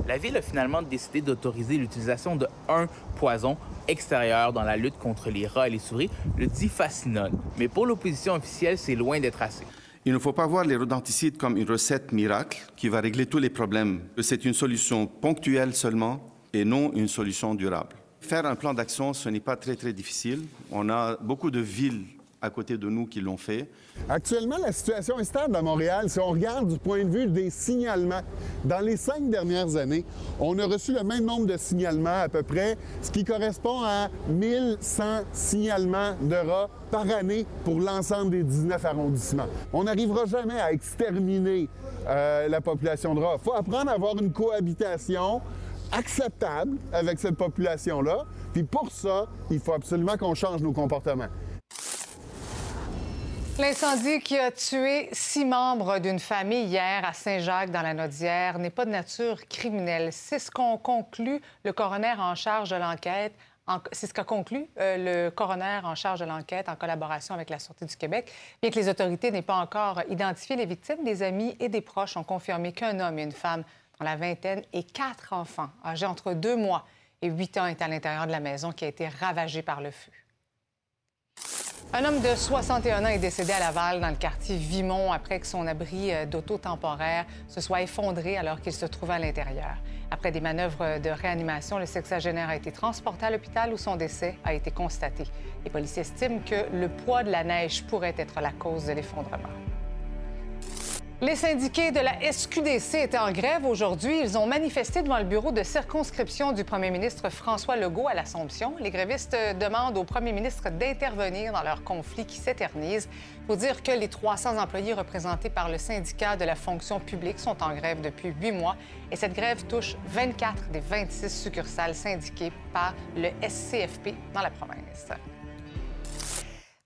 S25: La ville a finalement décidé d'autoriser l'utilisation de un poison extérieur dans la lutte contre les rats et les souris, le difascinone. Mais pour l'opposition officielle, c'est loin d'être assez.
S27: Il ne faut pas voir les rodenticides comme une recette miracle qui va régler tous les problèmes. C'est une solution ponctuelle seulement et non une solution durable. Faire un plan d'action, ce n'est pas très, très difficile. On a beaucoup de villes à côté de nous qui l'ont fait.
S29: Actuellement, la situation est stable à Montréal. Si on regarde du point de vue des signalements, dans les cinq dernières années, on a reçu le même nombre de signalements à peu près, ce qui correspond à 1100 signalements de rats par année pour l'ensemble des 19 arrondissements. On n'arrivera jamais à exterminer euh, la population de rats. Il faut apprendre à avoir une cohabitation acceptable avec cette population-là. Puis pour ça, il faut absolument qu'on change nos comportements.
S1: L'incendie qui a tué six membres d'une famille hier à Saint-Jacques dans la Nodière n'est pas de nature criminelle. C'est ce qu'ont conclu le coroner en charge de l'enquête. en- C'est ce qu'a conclu euh, le coroner en charge de l'enquête en collaboration avec la Sûreté du Québec. Bien que les autorités n'aient pas encore identifié les victimes, des amis et des proches ont confirmé qu'un homme et une femme dans la vingtaine et quatre enfants âgés entre deux mois et huit ans étaient à l'intérieur de la maison qui a été ravagée par le feu. Un homme de 61 ans est décédé à Laval, dans le quartier Vimont, après que son abri euh, d'auto temporaire se soit effondré alors qu'il se trouvait à l'intérieur. Après des manœuvres de réanimation, le sexagénaire a été transporté à l'hôpital où son décès a été constaté. Les policiers estiment que le poids de la neige pourrait être la cause de l'effondrement. Les syndiqués de la SQDC étaient en grève aujourd'hui. Ils ont manifesté devant le bureau de circonscription du premier ministre François Legault à l'Assomption. Les grévistes demandent au premier ministre d'intervenir dans leur conflit qui s'éternise. Il faut dire que les 300 employés représentés par le syndicat de la fonction publique sont en grève depuis huit mois et cette grève touche 24 des 26 succursales syndiquées par le SCFP dans la province.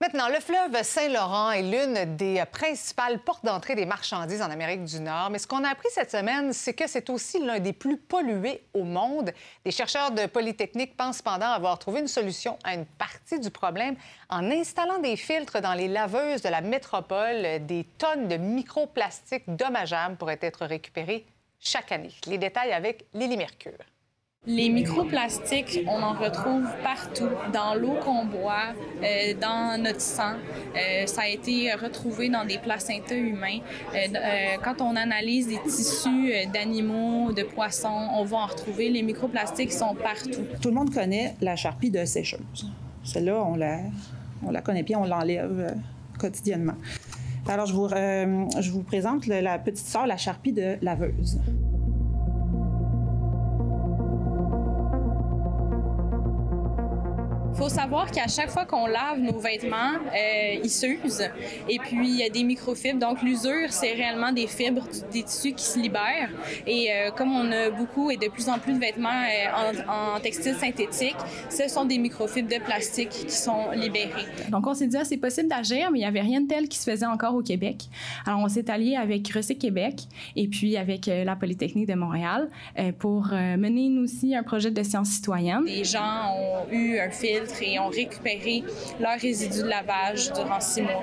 S1: Maintenant, le fleuve Saint-Laurent est l'une des principales portes d'entrée des marchandises en Amérique du Nord. Mais ce qu'on a appris cette semaine, c'est que c'est aussi l'un des plus pollués au monde. Des chercheurs de Polytechnique pensent cependant avoir trouvé une solution à une partie du problème en installant des filtres dans les laveuses de la métropole. Des tonnes de microplastiques dommageables pourraient être récupérées chaque année. Les détails avec Lily Mercure.
S30: Les microplastiques, on en retrouve partout, dans l'eau qu'on boit, euh, dans notre sang. Euh, ça a été retrouvé dans des placentas humains. Euh, quand on analyse des tissus d'animaux, de poissons, on va en retrouver. Les microplastiques sont partout.
S31: Tout le monde connaît la charpie de sécheuse. Celle-là, on la, on la connaît bien, on l'enlève quotidiennement. Alors, je vous, je vous présente la petite sœur, la charpie de laveuse.
S30: Faut savoir qu'à chaque fois qu'on lave nos vêtements, euh, ils s'usent. Et puis, il y a des microfibres. Donc, l'usure, c'est réellement des fibres, des tissus qui se libèrent. Et euh, comme on a beaucoup et de plus en plus de vêtements euh, en, en textile synthétique, ce sont des microfibres de plastique qui sont libérés.
S32: Donc, on s'est dit, ah, c'est possible d'agir, mais il n'y avait rien de tel qui se faisait encore au Québec. Alors, on s'est allié avec Recyc Québec et puis avec la Polytechnique de Montréal pour mener, nous aussi, un projet de sciences citoyennes.
S30: Les gens ont eu un fil et ont récupéré leurs résidus de lavage durant six mois.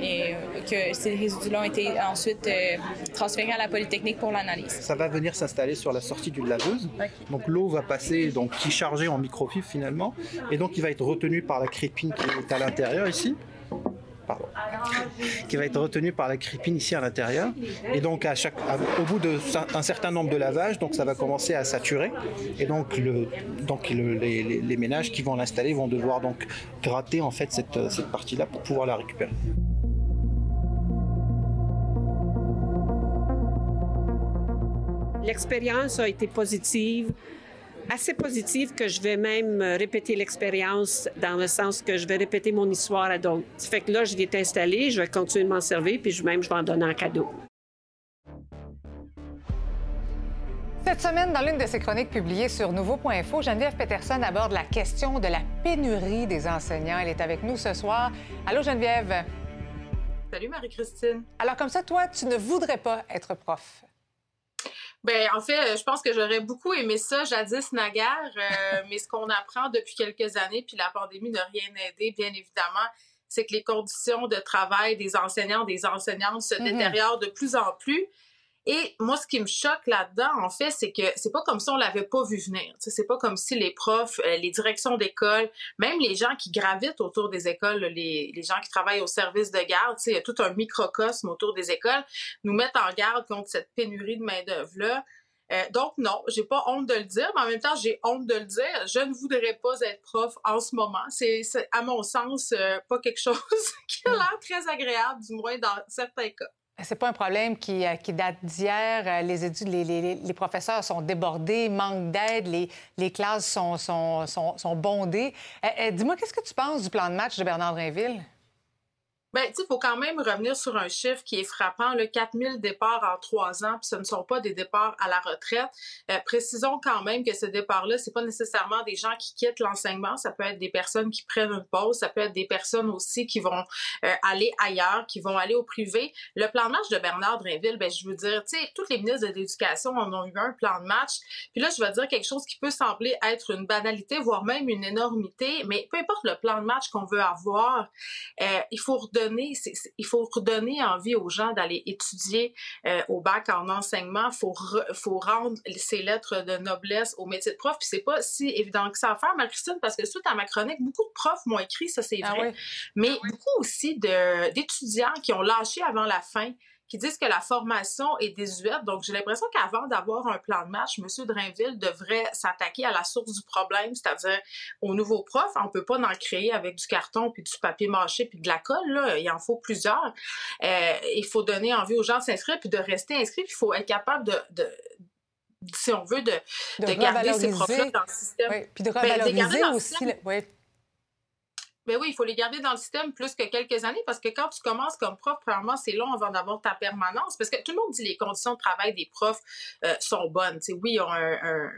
S30: Et euh, que ces résidus-là ont été ensuite euh, transférés à la Polytechnique pour l'analyse.
S33: Ça va venir s'installer sur la sortie d'une laveuse. Donc l'eau va passer, donc qui est chargée en microfibre finalement, et donc il va être retenu par la crépine qui est à l'intérieur ici qui va être retenu par la crépine ici à l'intérieur. Et donc, à chaque, au bout d'un certain nombre de lavages, donc ça va commencer à saturer. Et donc, le, donc les, ménages qui vont l'installer vont devoir donc gratter en fait cette, cette partie-là pour pouvoir la récupérer.
S34: L'expérience a été positive assez positive que je vais même euh, répéter l'expérience dans le sens que je vais répéter mon histoire à d'autres. Ça fait que là, je vais t'installer, je vais continuer de m'en servir, puis même, je vais en donner un cadeau.
S1: Cette semaine, dans l'une de ses chroniques publiées sur Nouveau.info, Geneviève Peterson aborde la question de la pénurie des enseignants. Elle est avec nous ce soir. Allô, Geneviève?
S11: Salut, Marie-Christine.
S1: Alors, comme ça, toi, tu ne voudrais pas être prof?
S11: Ben, en fait, je pense que j'aurais beaucoup aimé ça jadis naguère, euh, mais ce qu'on apprend depuis quelques années, puis la pandémie n'a rien aidé, bien évidemment, c'est que les conditions de travail des enseignants, des enseignantes se mm-hmm. détériorent de plus en plus. Et moi, ce qui me choque là-dedans, en fait, c'est que c'est pas comme si on l'avait pas vu venir. C'est pas comme si les profs, euh, les directions d'école, même les gens qui gravitent autour des écoles, les, les gens qui travaillent au service de garde, il y a tout un microcosme autour des écoles, nous mettent en garde contre cette pénurie de main-d'œuvre-là. Euh, donc non, j'ai pas honte de le dire, mais en même temps, j'ai honte de le dire. Je ne voudrais pas être prof en ce moment. C'est, à mon sens, euh, pas quelque chose qui a l'air très agréable, du moins dans certains cas.
S1: C'est pas un problème qui, euh, date d'hier. Euh, les, les, professeurs sont débordés, manquent d'aide, les, classes sont, sont, bondées. Euh, dis-moi, qu'est-ce que tu penses du plan de match de Bernard Drinville?
S11: Ben, il faut quand même revenir sur un chiffre qui est frappant, le 4000 départs en trois ans, puis ce ne sont pas des départs à la retraite. Euh, précisons quand même que ce départ-là, c'est pas nécessairement des gens qui quittent l'enseignement, ça peut être des personnes qui prennent une pause, ça peut être des personnes aussi qui vont euh, aller ailleurs, qui vont aller au privé. Le plan de match de Bernard Drinville, ben, je veux dire, tu sais, toutes les ministres de l'Éducation en ont eu un plan de match. Puis là, je vais dire quelque chose qui peut sembler être une banalité, voire même une énormité, mais peu importe le plan de match qu'on veut avoir, euh, il faut il faut redonner envie aux gens d'aller étudier euh, au bac en enseignement. Faut faut rendre ces lettres de noblesse au métier de prof. Puis c'est pas si évident que ça à faire, Marie-Christine, parce que suite à ma chronique, beaucoup de profs m'ont écrit, ça c'est ah vrai, mais beaucoup aussi d'étudiants qui ont lâché avant la fin qui disent que la formation est désuète. Donc, j'ai l'impression qu'avant d'avoir un plan de match, M. Drainville devrait s'attaquer à la source du problème, c'est-à-dire aux nouveaux profs. On peut pas en créer avec du carton, puis du papier mâché, puis de la colle. Là. Il en faut plusieurs. Euh, il faut donner envie aux gens de s'inscrire, puis de rester inscrits. il faut être capable de, si on veut, de, de, garder ces profs-là dans le système.
S1: Oui, puis de ben, revaloriser aussi.
S11: Ben oui, il faut les garder dans le système plus que quelques années parce que quand tu commences comme prof, premièrement, c'est long avant d'avoir ta permanence parce que tout le monde dit les conditions de travail des profs euh, sont bonnes. sais, oui, ils ont un, un,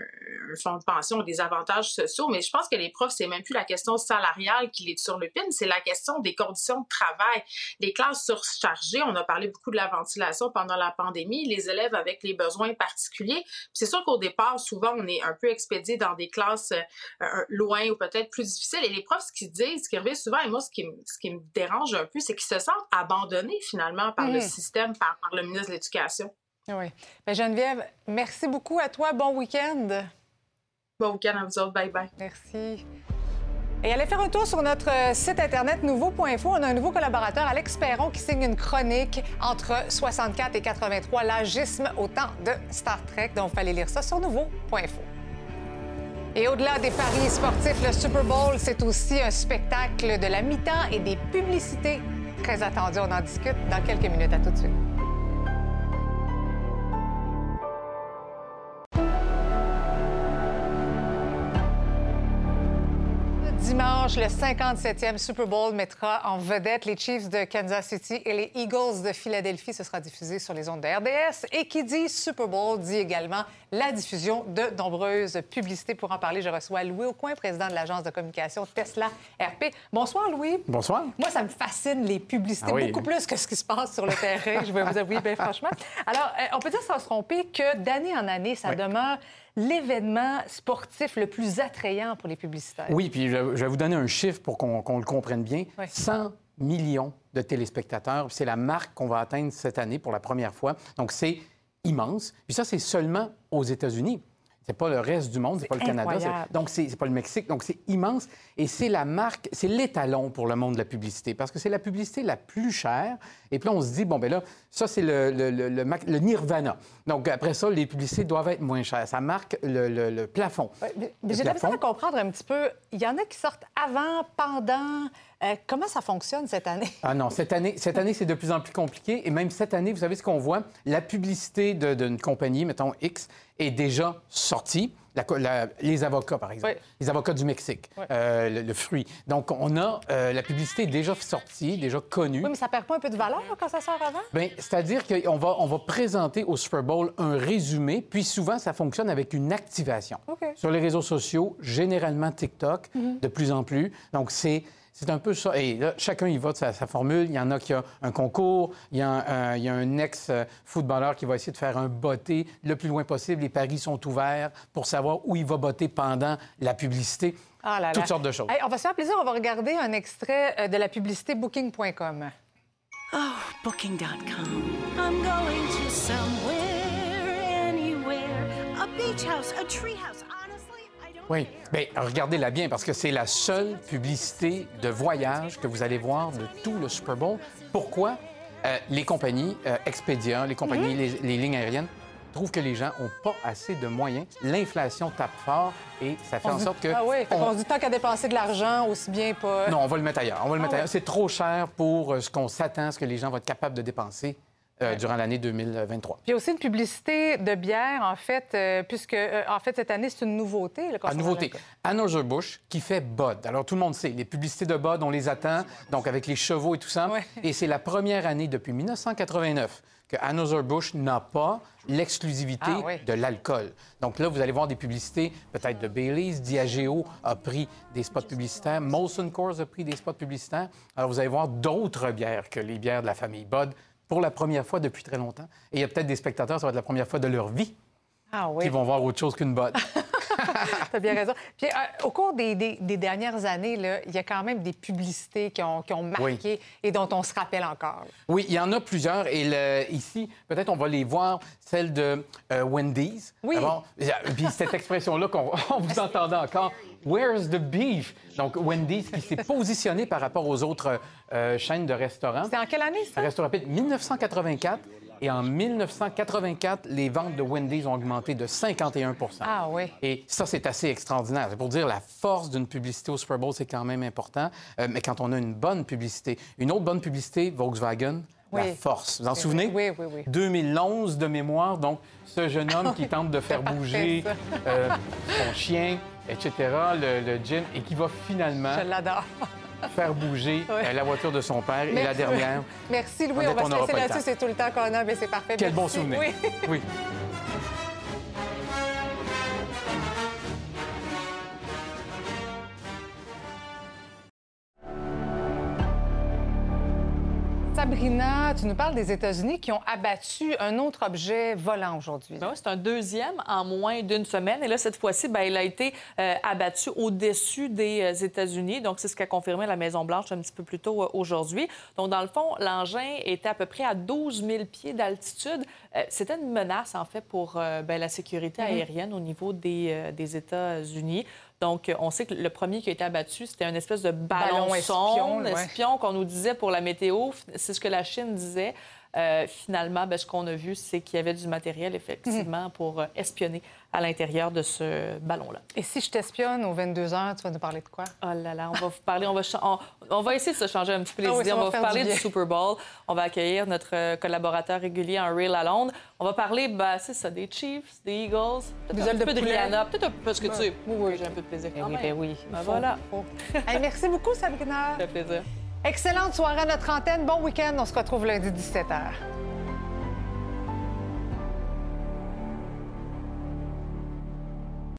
S11: fonds de pension, des avantages sociaux, mais je pense que les profs, c'est même plus la question salariale qui est sur le pin, c'est la question des conditions de travail. Les classes surchargées, on a parlé beaucoup de la ventilation pendant la pandémie, les élèves avec les besoins particuliers. C'est sûr qu'au départ, souvent, on est un peu expédié dans des classes euh, loin ou peut-être plus difficiles. Et les profs, ce qu'ils disent, souvent, et moi, ce qui, ce qui me dérange un peu, c'est qu'ils se sentent abandonnés finalement par le hmm. système, par, le ministre de l'Éducation.
S1: Oui. Bien, Geneviève, merci beaucoup à toi. Bon week-end.
S11: Bon week-end à vous autres. Bye-bye.
S1: Merci. Et allez faire un tour sur notre site internet nouveau.info. On a un nouveau collaborateur, Alex Perron, qui signe une chronique entre 64 et 83, l'agisme au temps de Star Trek. Donc, il fallait lire ça sur nouveau.info. Et au-delà des paris sportifs, le Super Bowl, c'est aussi un spectacle de la mi-temps et des publicités très attendues. On en discute dans quelques minutes. À tout de suite. Dimanche, le 57e Super Bowl mettra en vedette les Chiefs de Kansas City et les Eagles de Philadelphie. Ce sera diffusé sur les ondes de RDS. Et qui dit Super Bowl dit également la diffusion de nombreuses publicités. Pour en parler, je reçois Louis Aucoin, président de l'agence de communication Tesla RP. Bonsoir, Louis.
S35: Bonsoir.
S1: Moi, ça me fascine les publicités,
S35: Ah oui.
S1: beaucoup plus que ce qui se passe sur le terrain, je vais vous avouer, bien franchement. Alors, euh, on peut dire sans se tromper que d'année en année, ça
S35: Oui.
S1: demeure l'événement sportif le plus attrayant pour les publicitaires.
S35: Oui, puis je, je vais vous donner un chiffre pour qu'on qu'on le comprenne bien.
S1: Oui.
S35: 100 millions de téléspectateurs. C'est la marque qu'on va atteindre cette année pour la première fois. Donc, c'est immense. Puis ça, c'est seulement aux États-Unis. C'est pas le reste du monde, c'est pas le Canada. c'est- Donc, c'est c'est pas le Mexique. Donc, c'est immense. Et c'est la marque, c'est l'étalon pour le monde de la publicité. Parce que c'est la publicité la plus chère. Et puis, là, on se dit, bon, ben là, ça, c'est le, le, le- le mac- le nirvana. Donc, après ça, les publicités doivent être moins chères. Ça marque le, plafond.
S1: Ouais, mais- J'ai de
S35: plafond.
S1: à comprendre un petit peu. Il y en a qui sortent avant, pendant. Euh, comment ça fonctionne cette année?
S35: Ah non, cette année, cette année c'est de plus en plus compliqué. Et même cette année, vous savez ce qu'on voit? La publicité d'une compagnie, mettons X, est déjà sortie. La co- la- les avocats, par exemple. Les avocats du Mexique, euh, le, le fruit. Donc, on a euh, la publicité est déjà sortie, déjà connue.
S1: Oui, mais ça perd pas un peu de valeur quand ça sort avant?
S35: Bien, c'est-à-dire qu'on va, on va présenter au Super Bowl un résumé, puis souvent, ça fonctionne avec une activation. Sur les réseaux sociaux, généralement TikTok,
S1: Mhm.
S35: de plus en plus. Donc, c'est. C'est un peu ça. Et là, chacun y va de sa, sa formule. Il y en a qui a un concours. Il y a un, il y a un ex-footballeur qui va essayer de faire un botté le plus loin possible. Les paris sont ouverts pour savoir où il va botter pendant la publicité.
S1: Ah là là.
S35: Toutes sortes de choses.
S1: Hey, on va se faire plaisir, on va regarder un extrait euh, de la publicité Booking.com.
S36: Oh, booking.com. I'm going to somewhere, anywhere. A beach house, a tree house.
S35: Oui. Bien, regardez-la bien parce que c'est la seule publicité de voyage que vous allez voir de tout le Super Bowl. Pourquoi? Euh, les compagnies, euh, Expedia, les compagnies,
S1: Mhm.
S35: les, les lignes aériennes, trouvent que les gens n'ont pas assez de moyens. L'inflation tape fort et ça fait
S1: On
S35: en sorte
S1: dit-
S35: que...
S1: Ah oui,
S35: on-
S1: qu'on se dit tant qu'à dépenser de l'argent, aussi bien pas.
S35: Non, on va le mettre ailleurs. On va le
S1: Ah
S35: mettre ailleurs. C'est trop cher pour euh, ce qu'on s'attend, ce que les gens vont être capables de dépenser euh, durant l'année 2023.
S1: Puis il y a aussi une publicité de bière, en fait, euh, puisque, euh, en fait, cette année, c'est une nouveauté. là, concernant
S35: nouveauté. Anheuser-Busch qui fait Bud. Alors, tout le monde sait, les publicités de Bud, on les attend, donc avec les chevaux et tout ça. Et c'est la première année depuis 1989 que Anheuser-Busch n'a pas l'exclusivité
S1: Ah oui.
S35: de l'alcool. Donc là, vous allez voir des publicités, peut-être de Baileys, Diageo a pris des spots publicitaires, Molson Coors a pris des spots publicitaires. Alors, vous allez voir d'autres bières que les bières de la famille Bud pour la première fois depuis très longtemps. Et il y a peut-être des spectateurs, ça va être la première fois de leur vie,
S1: Ah oui.
S35: qui vont voir autre chose qu'une Bud.
S1: T'as bien raison. Puis euh, au cours des, des- des dernières années, là, il y a quand même des publicités qui ont, qui ont marqué et dont on se rappelle encore.
S35: Oui, il y en a plusieurs. Et le- ici, peut-être on va les voir. Celle de euh, Wendy's.
S1: Oui.
S35: D'abord, puis cette expression-là qu'on on vous entendait encore. Where's the beef? Donc, Wendy's qui s'est positionné par rapport aux autres euh, chaînes de restaurants.
S1: C'était en quelle année, ça?
S35: Rapide, 1984. Et en 1984, les ventes de Wendy's ont augmenté de 51%
S1: Ah oui.
S35: et ça, c'est assez extraordinaire. C'est pour dire la force d'une publicité au Super Bowl, c'est quand même important. Euh, mais quand on a une bonne publicité, une autre bonne publicité, Volkswagen, la
S1: Oui.
S35: force. Vous en souvenez?
S1: Oui, oui, oui.
S35: 2011 de mémoire, donc ce jeune homme qui tente de faire bouger euh, son chien, etc., le, le gym, et qui va finalement
S1: Je l'adore.
S35: Faire bouger
S1: Ouais.
S35: euh, la voiture de son père. Et la dernière,
S1: Merci, Louis. On va se laisser là-dessus. C'est tout le temps qu'on a, mais c'est parfait.
S35: quel bon souvenir.
S1: Oui.
S35: oui.
S1: Sabrina, tu nous parles des États-Unis qui ont abattu un autre objet volant aujourd'hui.
S37: Ben oui, c'est un deuxième en moins d'une semaine. Et là, cette fois-ci, ben, il a été euh, abattu au-dessus des euh, États-Unis. Donc, c'est ce qu'a confirmé la Maison-Blanche un petit peu plus tôt euh, aujourd'hui. Donc, dans le fond, l'engin était à peu près à 12 000 pieds d'altitude. Euh, C'était une menace, en fait, pour ben, la sécurité
S1: Mhm.
S37: aérienne au niveau des, des États-Unis. Donc, on sait que le premier qui a été abattu, c'était un espèce de ballon,
S1: Ballon espion,
S37: sonde,
S1: ouais.
S37: espion qu'on nous disait pour la météo. C'est ce que la Chine disait. Euh, finalement, ben, ce qu'on a vu, c'est qu'il y avait du matériel, effectivement, pour euh, espionner à l'intérieur de ce ballon-là.
S1: Et si je t'espionne aux 22 heures, tu vas nous parler de quoi?
S37: Oh là là, on va vous parler, on va, cha- on, on va essayer de se changer un petit peu les
S1: Ah oui,
S37: idées. On
S1: va
S37: vous parler
S1: du.
S37: Super Bowl. On va accueillir notre euh, collaborateur régulier en Real à Londres. On va parler, ben, c'est ça, des Chiefs, des Eagles, peut-être un
S1: de
S37: peu de. Rihanna, peut-être un peu parce que tu sais,
S1: Oui, oui.
S37: j'ai un peu de plaisir
S1: Ben
S37: quand
S1: oui,
S37: même.
S1: ben oui.
S37: Ben
S1: il faut,
S37: voilà.
S1: il faut. Hey, merci beaucoup, Sabrina.
S37: Ça fait plaisir.
S1: Excellente soirée à notre antenne. Bon week-end. On se retrouve lundi 17h.